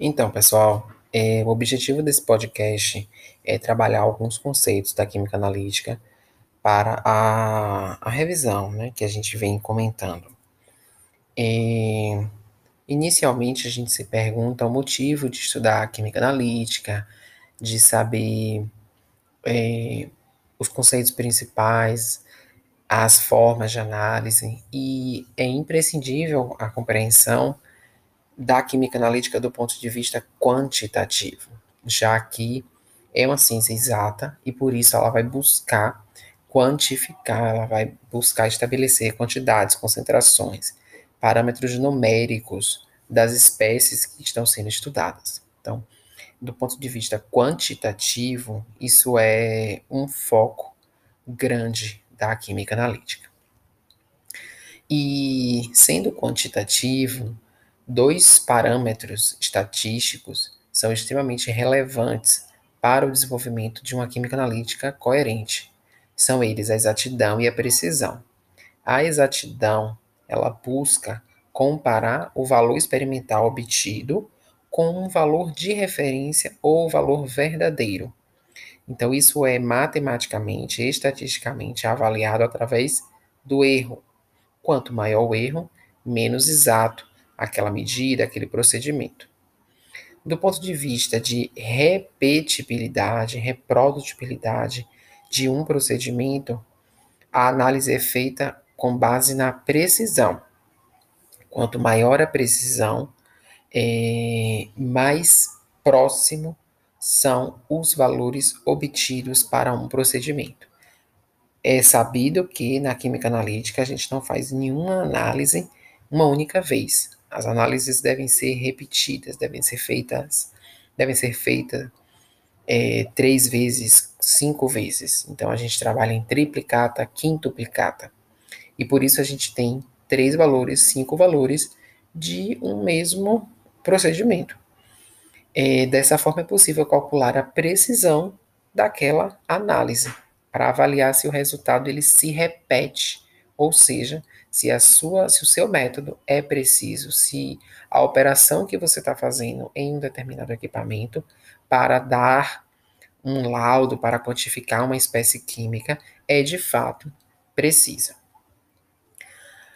Então, pessoal, é, o objetivo desse podcast é trabalhar alguns conceitos da química analítica para a, a revisão, né, que a gente vem comentando. É, inicialmente, a gente se pergunta o motivo de estudar a química analítica, de saber é, os conceitos principais, as formas de análise, e é imprescindível a compreensão da química analítica do ponto de vista quantitativo, já que é uma ciência exata e por isso ela vai buscar quantificar, ela vai buscar estabelecer quantidades, concentrações, parâmetros numéricos das espécies que estão sendo estudadas. Então, do ponto de vista quantitativo, isso é um foco grande da química analítica. E sendo quantitativo, Dois parâmetros estatísticos são extremamente relevantes para o desenvolvimento de uma química analítica coerente. São eles a exatidão e a precisão. A exatidão, ela busca comparar o valor experimental obtido com um valor de referência ou valor verdadeiro. Então, isso é matematicamente, estatisticamente avaliado através do erro. Quanto maior o erro, menos exato aquela medida, aquele procedimento. Do ponto de vista de repetibilidade, reprodutibilidade de um procedimento, a análise é feita com base na precisão. Quanto maior a precisão, é, mais próximo são os valores obtidos para um procedimento. É sabido que na química analítica a gente não faz nenhuma análise uma única vez. As análises devem ser repetidas, devem ser feitas, devem ser feitas é, três vezes, cinco vezes. Então a gente trabalha em triplicata, quintuplicata. E por isso a gente tem três valores, cinco valores de um mesmo procedimento. É, dessa forma é possível calcular a precisão daquela análise para avaliar se o resultado ele se repete, ou seja, se a sua, se o seu método é preciso, se a operação que você está fazendo em um determinado equipamento para dar um laudo, para quantificar uma espécie química, é de fato precisa.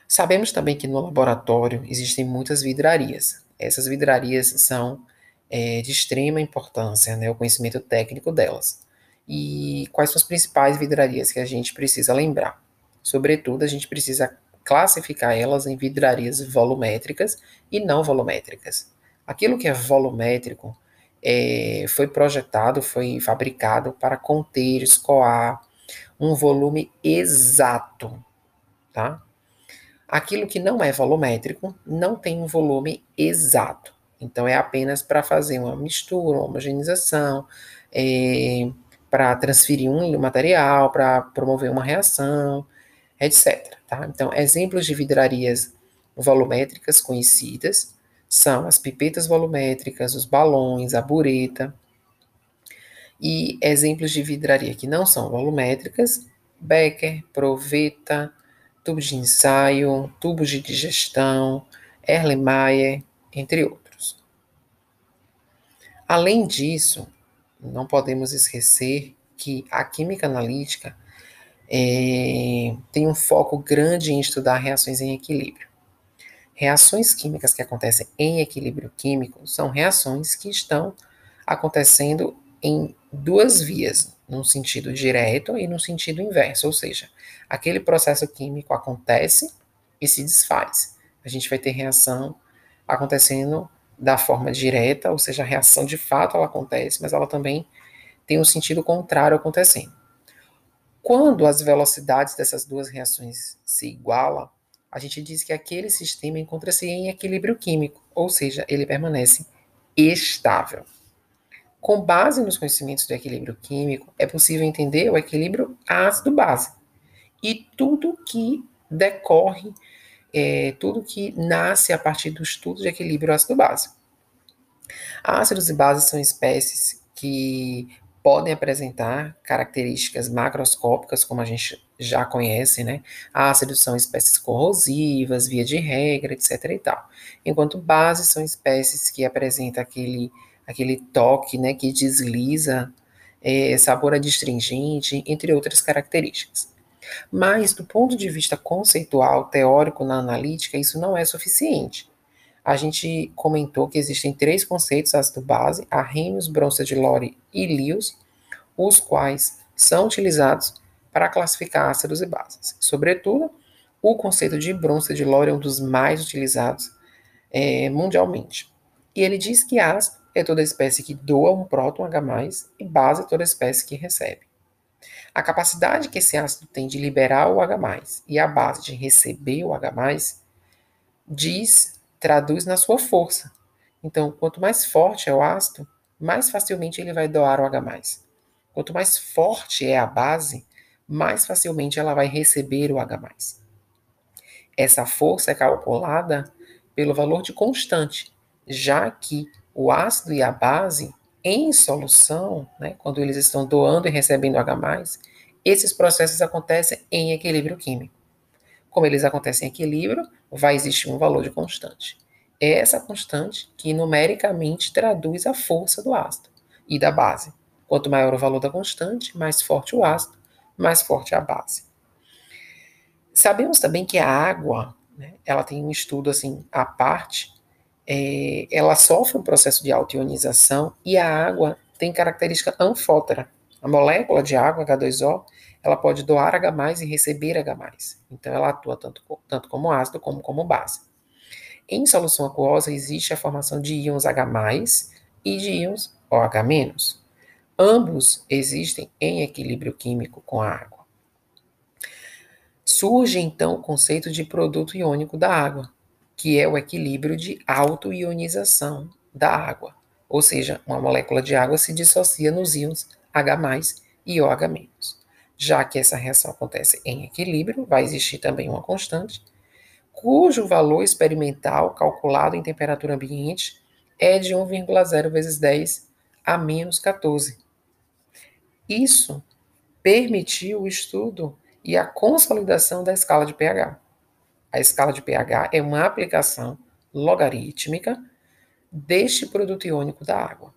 Sabemos também que no laboratório existem muitas vidrarias. Essas vidrarias são é, de extrema importância, né, o conhecimento técnico delas. E quais são as principais vidrarias que a gente precisa lembrar? Sobretudo, a gente precisa classificar elas em vidrarias volumétricas e não volumétricas. Aquilo que é volumétrico é, foi projetado, foi fabricado para conter, escoar um volume exato, tá? Aquilo que não é volumétrico não tem um volume exato. Então, é apenas para fazer uma mistura, uma homogeneização, é, para transferir um material, para promover uma reação, etc. Tá? Então, exemplos de vidrarias volumétricas conhecidas são as pipetas volumétricas, os balões, a bureta. E exemplos de vidraria que não são volumétricas, Becker, proveta, tubos de ensaio, tubos de digestão, Erlenmeyer, entre outros. Além disso, não podemos esquecer que a química analítica é, tem um foco grande em estudar reações em equilíbrio. Reações químicas que acontecem em equilíbrio químico são reações que estão acontecendo em duas vias, num sentido direto e no sentido inverso, ou seja, aquele processo químico acontece e se desfaz. A gente vai ter reação acontecendo da forma direta, ou seja, a reação de fato ela acontece, mas ela também tem um sentido contrário acontecendo. Quando as velocidades dessas duas reações se igualam, a gente diz que aquele sistema encontra-se em equilíbrio químico, ou seja, ele permanece estável. Com base nos conhecimentos do equilíbrio químico, é possível entender o equilíbrio ácido-base e tudo que decorre, é, tudo que nasce a partir do estudo de equilíbrio ácido-base. Ácidos e bases são espécies que podem apresentar características macroscópicas, como a gente já conhece, né? Ácidos são espécies corrosivas, via de regra, etc. e tal. Enquanto bases são espécies que apresentam aquele, aquele toque, né, que desliza, é, sabor adstringente, entre outras características. Mas, do ponto de vista conceitual, teórico na analítica, isso não é suficiente. A gente comentou que existem três conceitos ácido base, Arrhenius, Bronça de Lore e Lewis, os quais são utilizados para classificar ácidos e bases. Sobretudo, o conceito de Bronça de Lore é um dos mais utilizados é, mundialmente. E ele diz que ácido é toda espécie que doa um próton H+, e base é toda espécie que recebe. A capacidade que esse ácido tem de liberar o H+, e a base de receber o H+, diz traduz na sua força. Então, quanto mais forte é o ácido, mais facilmente ele vai doar o H+. Quanto mais forte é a base, mais facilmente ela vai receber o H+. Essa força é calculada pelo valor de constante, já que o ácido e a base, em solução, né, quando eles estão doando e recebendo H+, esses processos acontecem em equilíbrio químico. Como eles acontecem em equilíbrio, vai existir um valor de constante. É essa constante que numericamente traduz a força do ácido e da base. Quanto maior o valor da constante, mais forte o ácido, mais forte a base. Sabemos também que a água, né, ela tem um estudo assim à parte, é, ela sofre um processo de autoionização e a água tem característica anfótera. A molécula de água, H2O, ela pode doar H+, e receber H+. Então, ela atua tanto, tanto como ácido como como base. Em solução aquosa, existe a formação de íons H+, e de íons OH-. Ambos existem em equilíbrio químico com a água. Surge, então, o conceito de produto iônico da água, que é o equilíbrio de autoionização da água. Ou seja, uma molécula de água se dissocia nos íons H+, e OH-. Já que essa reação acontece em equilíbrio, vai existir também uma constante, cujo valor experimental calculado em temperatura ambiente é de 1,0 vezes 10 a menos 14. Isso permitiu o estudo e a consolidação da escala de pH. A escala de pH é uma aplicação logarítmica deste produto iônico da água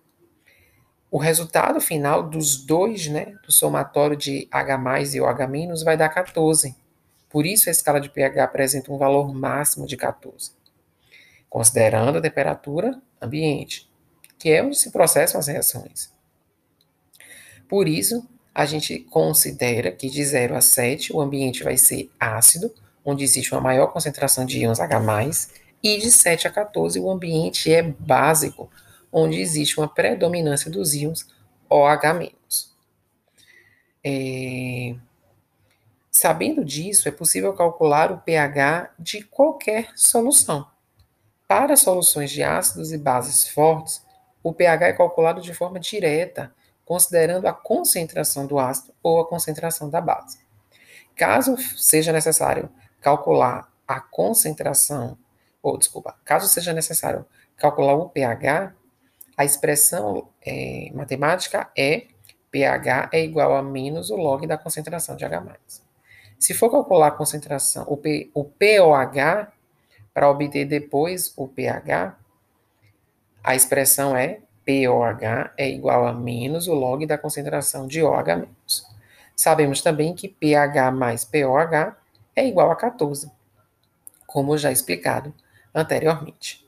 o resultado final dos dois, né, do somatório de H+, e OH- vai dar 14. Por isso a escala de pH apresenta um valor máximo de 14. Considerando a temperatura ambiente, que é onde se processam as reações. Por isso, a gente considera que de 0 a 7 o ambiente vai ser ácido, onde existe uma maior concentração de íons H+, e de 7 a 14 o ambiente é básico, onde existe uma predominância dos íons OH-. É... Sabendo disso, é possível calcular o pH de qualquer solução. Para soluções de ácidos e bases fortes, o pH é calculado de forma direta, considerando a concentração do ácido ou a concentração da base. Caso seja necessário calcular a concentração, ou desculpa, caso seja necessário calcular o pH, a expressão é, matemática é pH é igual a menos o log da concentração de H+. Se for calcular a concentração, o, P, o POH, para obter depois o pH, a expressão é POH é igual a menos o log da concentração de OH-. Sabemos também que pH mais POH é igual a 14, como já explicado anteriormente.